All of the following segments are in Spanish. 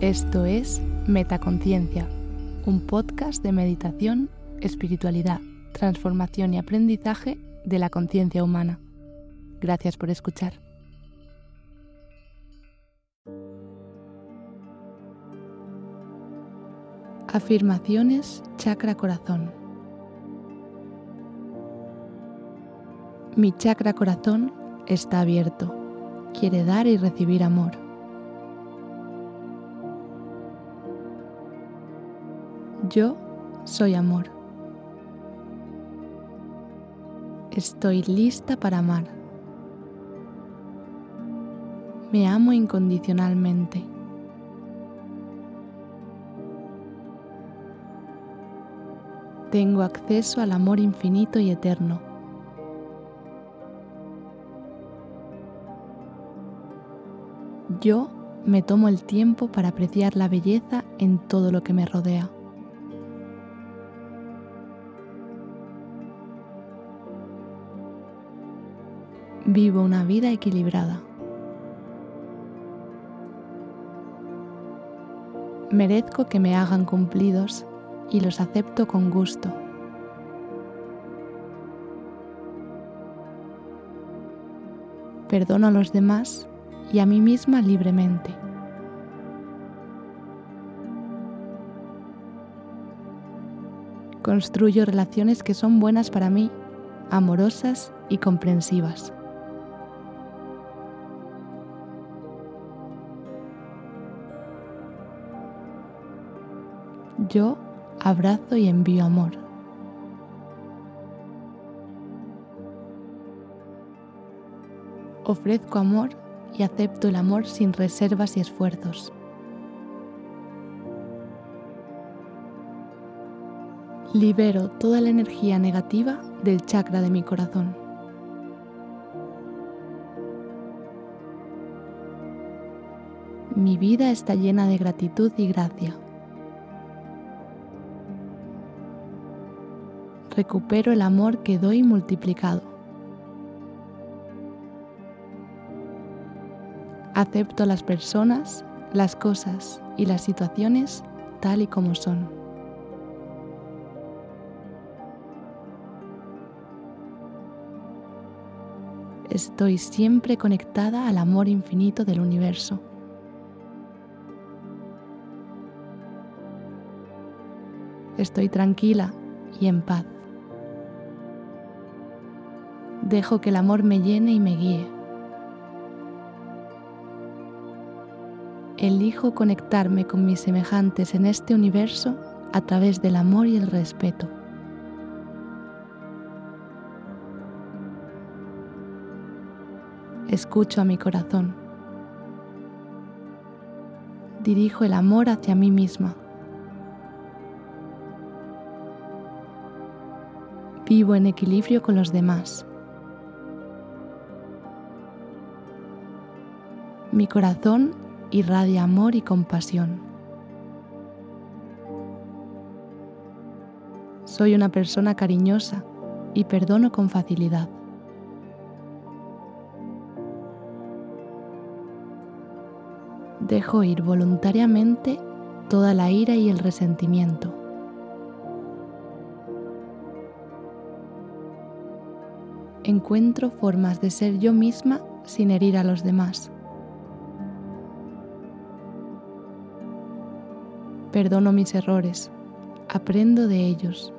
Esto es Metaconciencia, un podcast de meditación, espiritualidad, transformación y aprendizaje de la conciencia humana. Gracias por escuchar. Afirmaciones chakra corazón. Mi chakra corazón está abierto, quiere dar y recibir amor. Yo soy amor. Estoy lista para amar. Me amo incondicionalmente. Tengo acceso al amor infinito y eterno. Yo me tomo el tiempo para apreciar la belleza en todo lo que me rodea. Vivo una vida equilibrada. Merezco que me hagan cumplidos y los acepto con gusto. Perdono a los demás y a mí misma libremente. Construyo relaciones que son buenas para mí, amorosas y comprensivas. Yo abrazo y envío amor. Ofrezco amor y acepto el amor sin reservas y esfuerzos. Libero toda la energía negativa del chakra de mi corazón. Mi vida está llena de gratitud y gracia. Recupero el amor que doy multiplicado. Acepto las personas, las cosas y las situaciones tal y como son. Estoy siempre conectada al amor infinito del universo. Estoy tranquila y en paz. Dejo que el amor me llene y me guíe. elijo conectarme con mis semejantes en este universo a través del amor y el respeto. Escucho a mi corazón. Dirijo el amor hacia mí misma. Vivo en equilibrio con los demás. Mi corazón irradia amor y compasión. Soy una persona cariñosa y perdono con facilidad. Dejo ir voluntariamente toda la ira y el resentimiento. Encuentro formas de ser yo misma sin herir a los demás. Perdono mis errores, aprendo de ellos.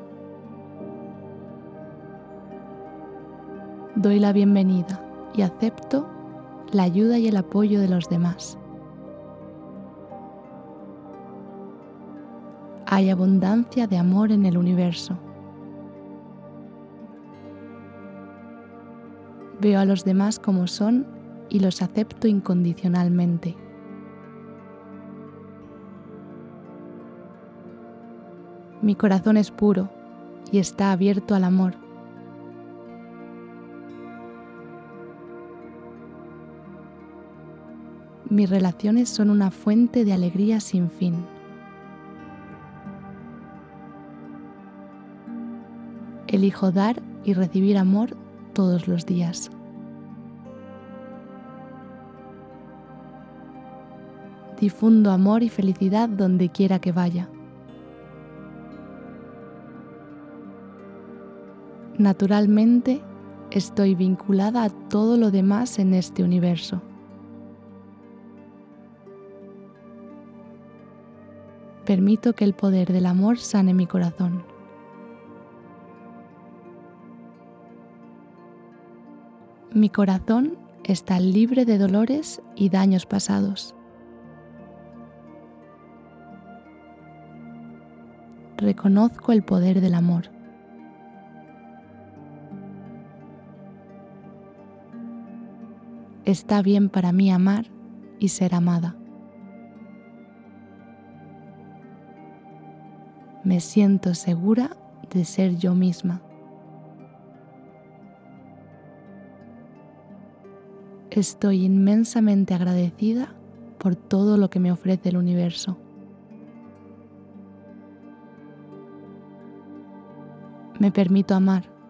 Doy la bienvenida y acepto la ayuda y el apoyo de los demás. Hay abundancia de amor en el universo. Veo a los demás como son y los acepto incondicionalmente. Mi corazón es puro y está abierto al amor. Mis relaciones son una fuente de alegría sin fin. Elijo dar y recibir amor todos los días. Difundo amor y felicidad donde quiera que vaya. Naturalmente, estoy vinculada a todo lo demás en este universo. Permito que el poder del amor sane mi corazón. Mi corazón está libre de dolores y daños pasados. Reconozco el poder del amor. Está bien para mí amar y ser amada. Me siento segura de ser yo misma. Estoy inmensamente agradecida por todo lo que me ofrece el universo. Me permito amar.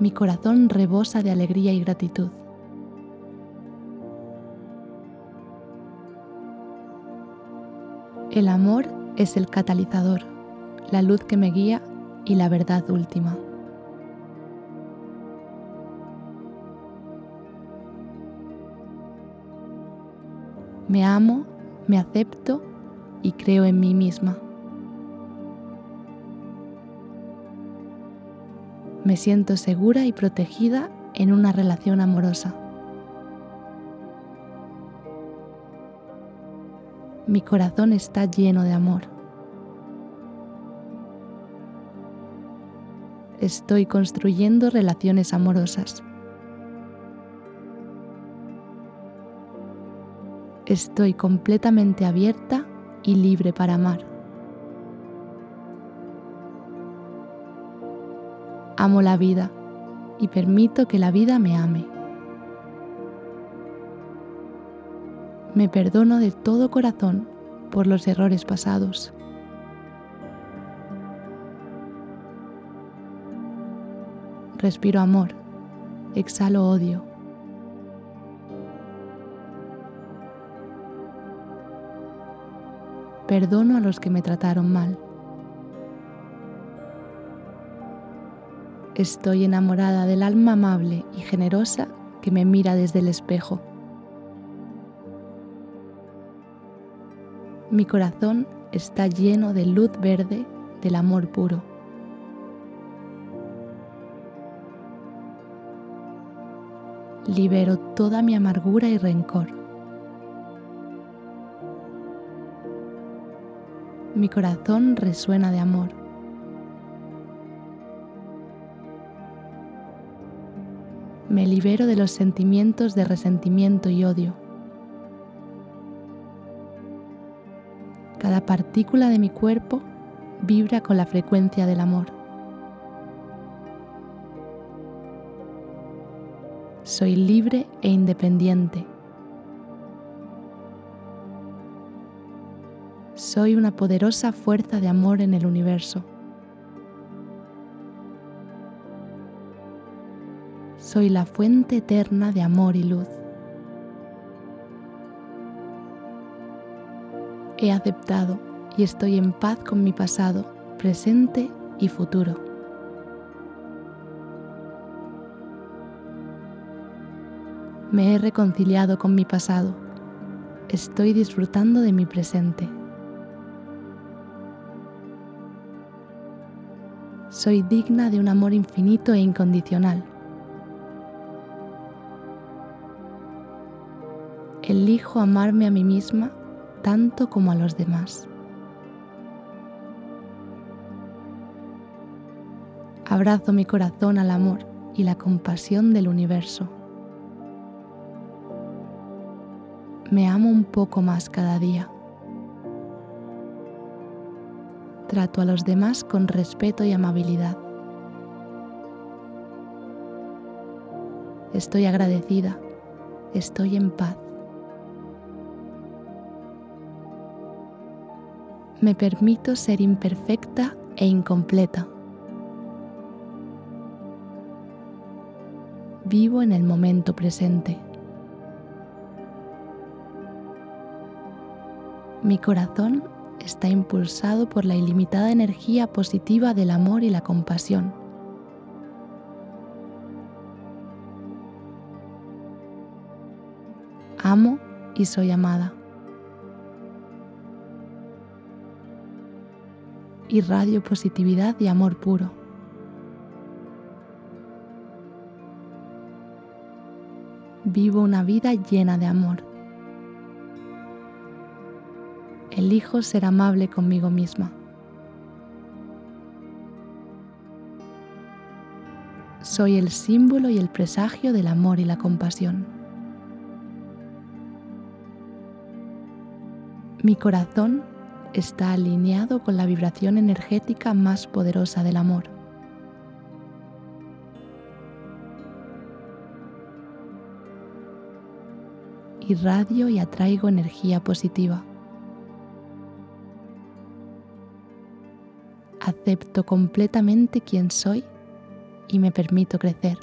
Mi corazón rebosa de alegría y gratitud. El amor es el catalizador, la luz que me guía y la verdad última. Me amo, me acepto y creo en mí misma. Me siento segura y protegida en una relación amorosa. mi corazón está lleno de amor. Estoy construyendo relaciones amorosas. Estoy completamente abierta y libre para amar. Amo la vida y permito que la vida me ame. me perdono de todo corazón por los errores pasados. Respiro amor, exhalo odio. Perdono a los que me trataron mal. Estoy enamorada del alma amable y generosa que me mira desde el espejo. Mi corazón está lleno de luz verde del amor puro. Libero toda mi amargura y rencor. Mi corazón resuena de amor. Me libero de los sentimientos de resentimiento y odio. Cada partícula de mi cuerpo vibra con la frecuencia del amor. Soy libre e independiente. Soy una poderosa fuerza de amor en el universo. Soy la fuente eterna de amor y luz. he aceptado y estoy en paz con mi pasado, presente y futuro. Me he reconciliado con mi pasado. Estoy disfrutando de mi presente. Soy digna de un amor infinito e incondicional. Elijo amarme a mí misma tanto como a los demás. Abrazo mi corazón al amor y la compasión del universo. Me amo un poco más cada día. Trato a los demás con respeto y amabilidad. Estoy agradecida. Estoy en paz. Me permito ser imperfecta e incompleta. Vivo en el momento presente. Mi corazón está impulsado por la ilimitada energía positiva del amor y la compasión. Amo y soy amada. Irradio positividad y amor puro. Vivo una vida llena de amor. elijo ser amable conmigo misma. Soy el símbolo y el presagio del amor y la compasión. Mi corazón está alineado con la vibración energética más poderosa del amor. Irradio y atraigo energía positiva. acepto completamente quién soy y me permito crecer.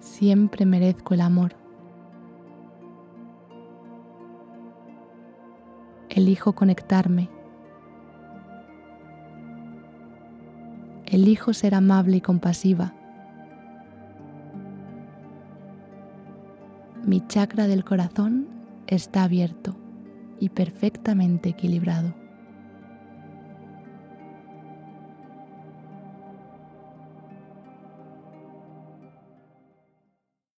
Siempre merezco el amor. Elijo conectarme. Elijo ser amable y compasiva. Mi chakra del corazón está abierto y perfectamente equilibrado.